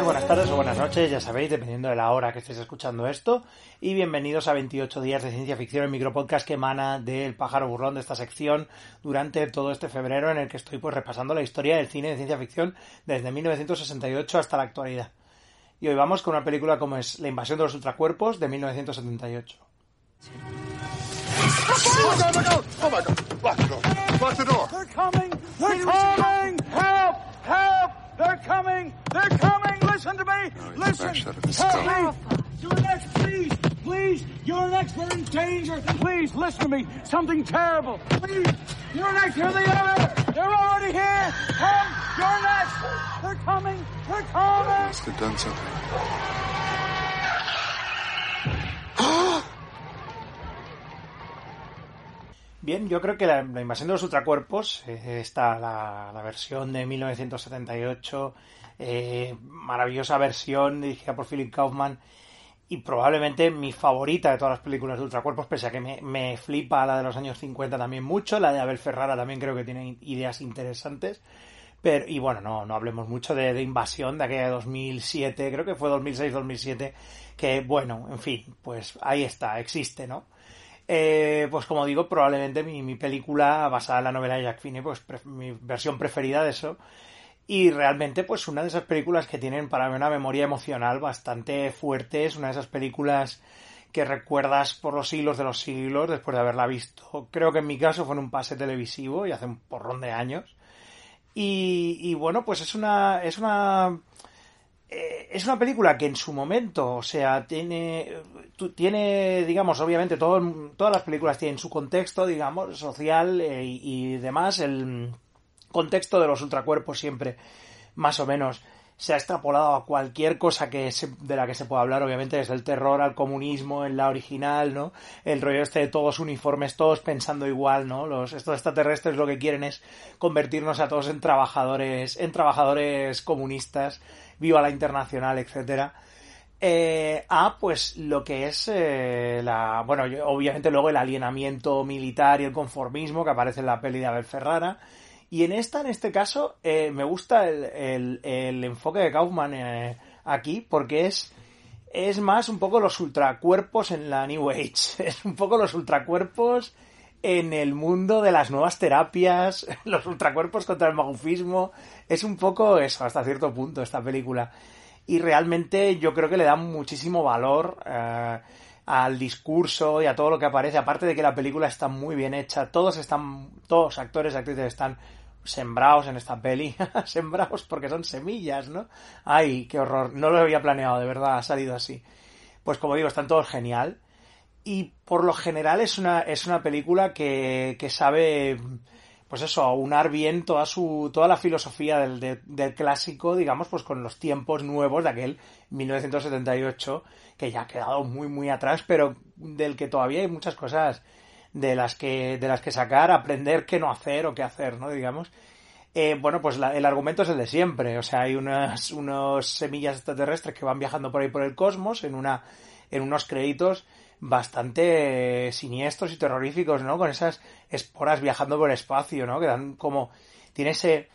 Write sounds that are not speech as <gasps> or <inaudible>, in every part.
buenas tardes o buenas noches, ya sabéis, dependiendo de la hora que estéis escuchando esto. Y bienvenidos a 28 días de ciencia ficción, el micropodcast que emana del pájaro burlón de esta sección durante todo este febrero en el que estoy pues repasando la historia del cine de ciencia ficción desde 1968 hasta la actualidad. Y hoy vamos con una película como es La invasión de los ultracuerpos de 1978. They're coming! They're coming! Help! Help! They're coming! They're coming! Listen to me! Me! You're next, please! Please! You're next! We're in danger! Please, listen to me! Something terrible! Please! You're next! Here they are! They're already here! Come! You're next! They're coming! They're coming! must have done something. <gasps> Bien, yo creo que la, la invasión de los ultracuerpos, eh, está la, la versión de 1978, eh, maravillosa versión dirigida por Philip Kaufman y probablemente mi favorita de todas las películas de ultracuerpos, pese a que me, me flipa la de los años 50 también mucho, la de Abel Ferrara también creo que tiene ideas interesantes. Pero, y bueno, no, no hablemos mucho de, invasión de aquella de 2007, creo que fue 2006-2007, que bueno, en fin, pues ahí está, existe, ¿no? Eh, pues como digo, probablemente mi, película basada en la novela de Jack Finney, pues mi versión preferida de eso. Y realmente, pues una de esas películas que tienen para mí una memoria emocional bastante fuerte, es una de esas películas que recuerdas por los siglos de los siglos después de haberla visto. Creo que en mi caso fue en un pase televisivo y hace un porrón de años. Y, y bueno, pues es una, es una, eh, es una película que en su momento, o sea, tiene, tiene, digamos, obviamente todo, todas las películas tienen su contexto, digamos, social eh, y, y demás. El contexto de los ultracuerpos siempre, más o menos, se ha extrapolado a cualquier cosa que se- de la que se pueda hablar, obviamente, desde el terror al comunismo en la original, ¿no? El rollo este de todos uniformes, todos pensando igual, ¿no? Los, estos extraterrestres lo que quieren es convertirnos a todos en trabajadores, en trabajadores comunistas, viva la internacional, etcétera. Eh, a pues lo que es eh, la bueno obviamente luego el alienamiento militar y el conformismo que aparece en la peli de Abel Ferrara y en esta en este caso eh, me gusta el, el- enfoque de Kaufman eh, aquí porque es es más un poco los ultracuerpos en la New Age. <laughs> Es un poco los ultracuerpos en el mundo de las nuevas terapias <laughs> los ultracuerpos contra el magufismo. Es un poco eso hasta cierto punto esta película. Y realmente yo creo que le da muchísimo valor eh, al discurso y a todo lo que aparece aparte de que la película está muy bien hecha todos están todos actores y actrices están sembrados en esta peli <laughs> sembrados porque son semillas no ay qué horror no lo había planeado de verdad ha salido así. Pues como digo están todos genial. Y por lo general es una, es una película que, que sabe, pues eso, aunar bien toda su, toda la filosofía del, de- del clásico, digamos, pues con los tiempos nuevos de aquel 1978, que ya ha quedado muy, muy atrás, pero del que todavía hay muchas cosas de las que, de las que sacar, aprender qué no hacer o qué hacer, ¿no? Digamos. Eh, bueno, pues la- el argumento es el de siempre. O sea, hay unas, unos semillas extraterrestres que van viajando por ahí por el cosmos en una, en unos créditos bastante eh, siniestros y terroríficos, ¿no? Con esas esporas viajando por el espacio, ¿no? Que dan como, tiene ese,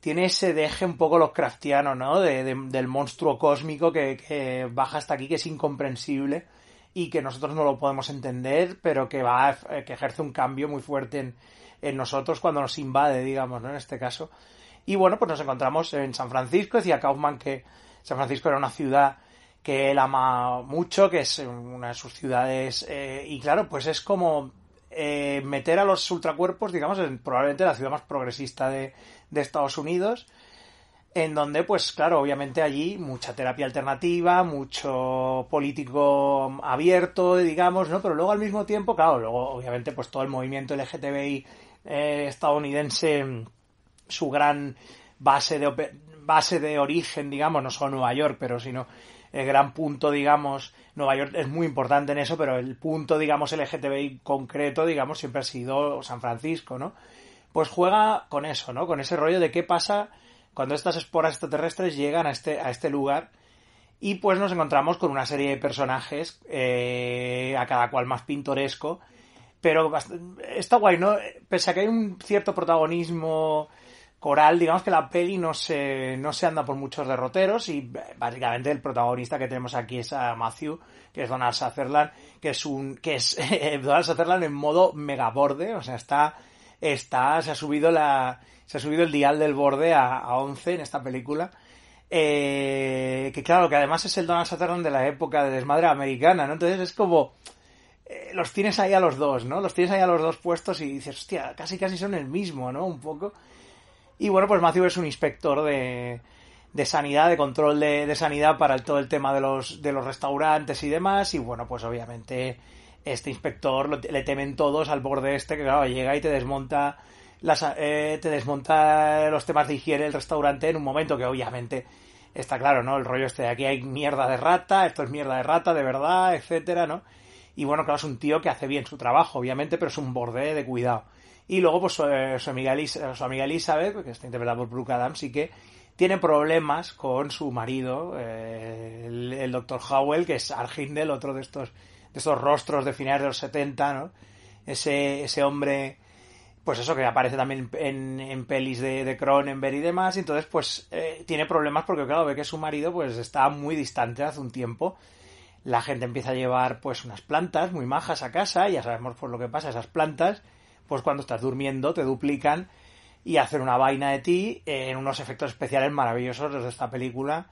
tiene ese deje un poco Lovecraftiano, ¿no? De, de- del monstruo cósmico que, que baja hasta aquí, que es incomprensible y que nosotros no lo podemos entender, pero que va, a- eh, que ejerce un cambio muy fuerte en, nosotros cuando nos invade, digamos, ¿no? En este caso. Y bueno, pues nos encontramos en San Francisco, decía Kaufman que San Francisco era una ciudad que él ama mucho, que es una de sus ciudades, eh, y claro, pues es como eh, meter a los ultracuerpos, digamos, en probablemente la ciudad más progresista de Estados Unidos, en donde, pues claro, obviamente allí mucha terapia alternativa, mucho político abierto, digamos, ¿no? Pero luego al mismo tiempo, claro, luego obviamente pues todo el movimiento LGTBI eh, estadounidense, su gran base de, base de origen, digamos, no solo Nueva York, pero sino el gran punto, digamos, Nueva York es muy importante en eso, pero el punto, digamos, LGTBI concreto, digamos, siempre ha sido San Francisco, ¿no? Pues juega con eso, ¿no? Con ese rollo de qué pasa cuando estas esporas extraterrestres llegan a este, a este lugar y pues nos encontramos con una serie de personajes, eh, a cada cual más pintoresco, pero está guay, ¿no? Pese a que hay un cierto protagonismo coral, digamos que la peli no se, no se anda por muchos derroteros y eh, básicamente el protagonista que tenemos aquí es a Matthew, que es Donald Sutherland, que es un, que es <laughs> Donald Sutherland en modo mega borde, o sea, está, está, se ha subido la, se ha subido el dial del borde a, a 11 en esta película. Eh, que claro, que además es el Donald Sutherland de la época de desmadre americana, ¿no? Entonces es como, eh, los tienes ahí a los dos, ¿no? Los tienes ahí a los dos puestos y dices, hostia, casi casi son el mismo, ¿no? Un poco. Y bueno, pues Matthew es un inspector de, de sanidad, de control de, de sanidad para todo el tema de los, de los restaurantes y demás. Y bueno, pues obviamente este inspector lo- le temen todos al borde este, que claro, llega y te desmonta las, eh, te desmonta los temas de higiene del restaurante en un momento que obviamente está claro, ¿no? El rollo este de aquí hay mierda de rata, esto es mierda de rata, de verdad, etcétera, ¿no? Y bueno, claro, es un tío que hace bien su trabajo, obviamente, pero es un borde de cuidado. Y luego, pues su, eh, su amiga, eh, su amiga Elizabeth, que está interpretada por Brooke Adams, y que tiene problemas con su marido, eh, el, el Dr. Howell, que es Argindel, otro de estos, de estos rostros de finales de los 70, ¿no? Ese, ese hombre, pues eso, que aparece también en, en pelis de, de Cronenberg y demás, y entonces pues eh, tiene problemas porque claro, ve que su marido pues está muy distante hace un tiempo. La gente empieza a llevar pues unas plantas muy majas a casa, y ya sabemos por lo que pasa, esas plantas, pues cuando estás durmiendo te duplican y hacen una vaina de ti en unos efectos especiales maravillosos los de esta película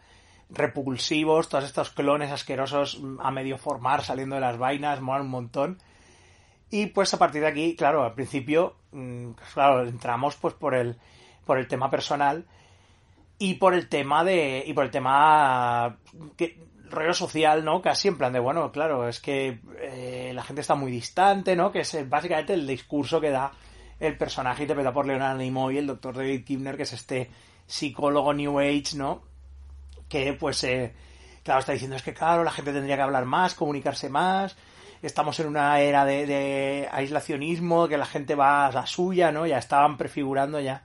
repulsivos, todos estos clones asquerosos a medio formar saliendo de las vainas, molan un montón. Y pues a partir de aquí, claro, al principio, mm, pues, claro, entramos pues por el, por el tema personal y por el tema de, y por el tema que, rollo social, ¿no? Casi en plan de, bueno, claro, es que eh, la gente está muy distante, ¿no? Que es eh, básicamente el discurso que da el personaje interpretado por Leonard Nimoy, el doctor David Kibner, que es este psicólogo New Age, ¿no? Que pues eh, claro está diciendo es que claro la gente tendría que hablar más comunicarse más. Estamos en una era de, de aislacionismo que la gente va a la suya no ya estaban prefigurando ya.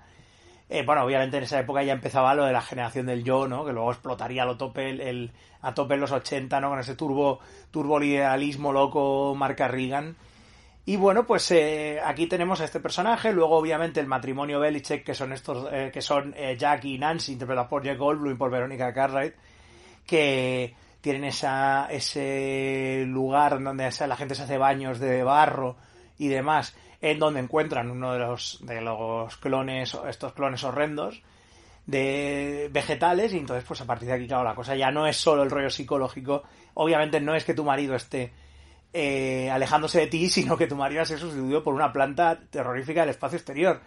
Eh, bueno obviamente en esa época ya empezaba lo de la generación del yo no que luego explotaría a lo tope el, a tope en los 80 no con ese turbo turbo liberalismo loco marca Reagan y bueno, pues eh, aquí tenemos a este personaje, luego obviamente el matrimonio Belichick, que son estos, eh, que son eh, Jack y Nancy, interpretados por Jack Goldblum y por Verónica Cartwright, que tienen esa, ese lugar donde la gente se hace baños de barro y demás, en donde encuentran uno de los, de los clones, estos clones horrendos, de vegetales y entonces pues a partir de aquí claro la cosa ya no es solo el rollo psicológico. Obviamente no es que tu marido esté eh, alejándose de ti <laughs> sino que tu marido se sustituido por una planta terrorífica del espacio exterior.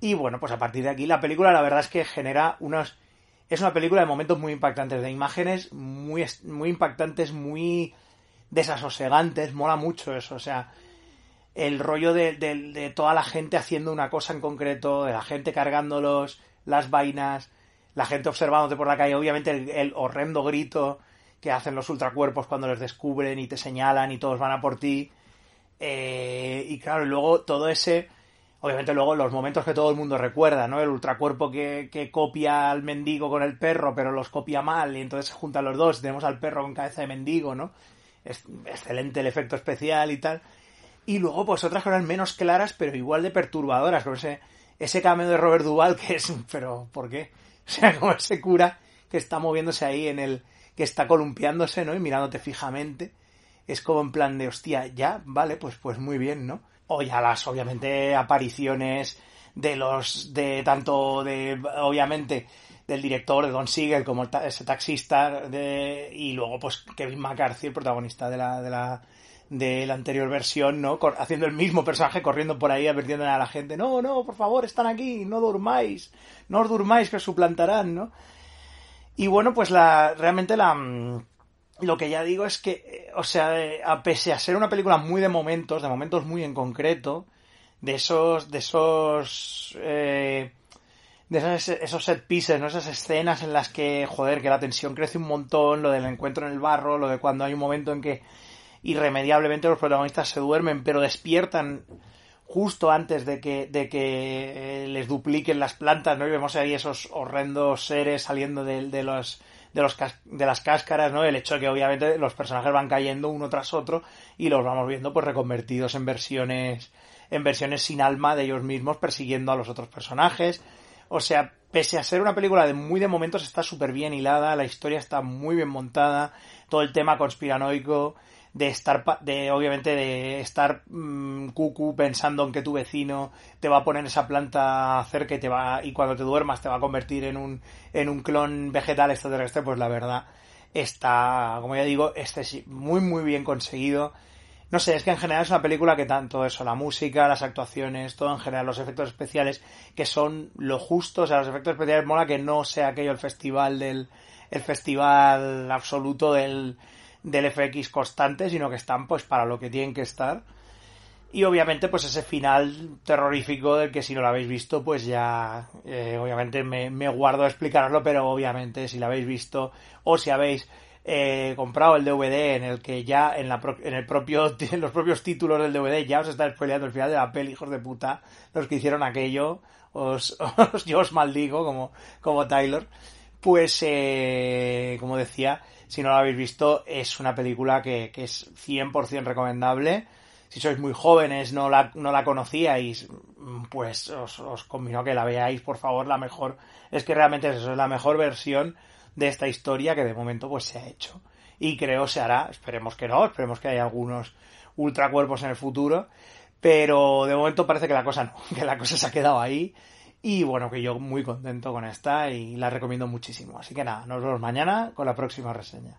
Y bueno pues a partir de aquí la película la verdad es que genera unos es una película de momentos muy impactantes de imágenes muy muy impactantes muy desasosegantes mola mucho eso o sea el rollo de, de- toda la gente haciendo una cosa en concreto, de la gente cargándolos, las vainas, la gente observándote por la calle, obviamente el horrendo grito que hacen los ultracuerpos cuando les descubren y te señalan y todos van a por ti. Eh, y claro, luego todo ese, obviamente luego los momentos que todo el mundo recuerda, ¿no? El ultracuerpo que, que copia al mendigo con el perro, pero los copia mal y entonces se juntan los dos, tenemos al perro con cabeza de mendigo, ¿no? Es excelente el efecto especial y tal. Y luego, pues otras cosas menos claras, pero igual de perturbadoras, como ese, ese cameo de Robert Duval, que es, pero ¿por qué? <laughs> O sea, como ese cura que está moviéndose ahí en el, que está columpiándose, ¿no? Y mirándote fijamente. Es como en plan de, hostia, ya, vale, pues, pues muy bien, ¿no? O ya las, obviamente, apariciones de los, de tanto de, obviamente, del director, de Don Siegel, como ta- ese taxista, de, y luego, pues, Kevin McCarthy, el protagonista de la, de la, de la anterior versión, ¿no? Haciendo el mismo personaje, corriendo por ahí, advirtiéndole a la gente, no, no, por favor, están aquí, no durmáis, no os durmáis que os suplantarán, ¿no? Y bueno, pues la, realmente la, mm, lo que ya digo es que, eh, o sea, eh, a pese a ser una película muy de momentos, de momentos muy en concreto, de esos, de esos, eh, de esos, esos set pieces, ¿no? Esas escenas en las que, joder, que la tensión crece un montón, lo del encuentro en el barro, lo de cuando hay un momento en que irremediablemente los protagonistas se duermen, pero despiertan justo antes de que, de que eh, les dupliquen las plantas, ¿no? Y vemos ahí esos horrendos seres saliendo de, los de los de las cáscaras, ¿no? El hecho de que obviamente los personajes van cayendo uno tras otro y los vamos viendo pues reconvertidos en versiones en versiones sin alma de ellos mismos persiguiendo a los otros personajes. O sea, pese a ser una película de muy de momentos está súper bien hilada, la historia está muy bien montada, todo el tema conspiranoico de estar de obviamente de estar mm, cucu pensando en que tu vecino te va a poner esa planta cerca y te va y cuando te duermas te va a convertir en un en un clon vegetal extraterrestre pues la verdad está como ya digo este sí, muy muy bien conseguido. No sé, es que en general es una película que tanto eso, la música, las actuaciones, todo en general, los efectos especiales, que son lo justo, o sea, los efectos especiales mola que no sea aquello el festival del, el festival absoluto del, del FX constante, sino que están pues para lo que tienen que estar. Y obviamente pues ese final terrorífico del que si no lo habéis visto pues ya eh, obviamente me, guardo a explicaroslo, pero obviamente si lo habéis visto o si habéis eh, comprado el DVD en el que ya en, la pro- en el propio en <laughs> los propios títulos del DVD ya os está spoileando el final de la peli, hijos de puta, los que hicieron aquello, os, <laughs> os- yo os maldigo como, como Tyler. Pues, eh, como decía, si no lo habéis visto, es una película que, que es 100% recomendable. Si sois muy jóvenes, no la, no la conocíais, pues os, os convino que la veáis, por favor. La mejor, es que realmente es eso, es la mejor versión de esta historia que de momento pues se ha hecho. Y creo se hará, esperemos que no, esperemos que haya algunos ultracuerpos en el futuro. Pero de momento parece que la cosa no, <laughs> que la cosa se ha quedado ahí. Y bueno, que yo muy contento con esta y la recomiendo muchísimo. Así que nada, nos vemos mañana con la próxima reseña.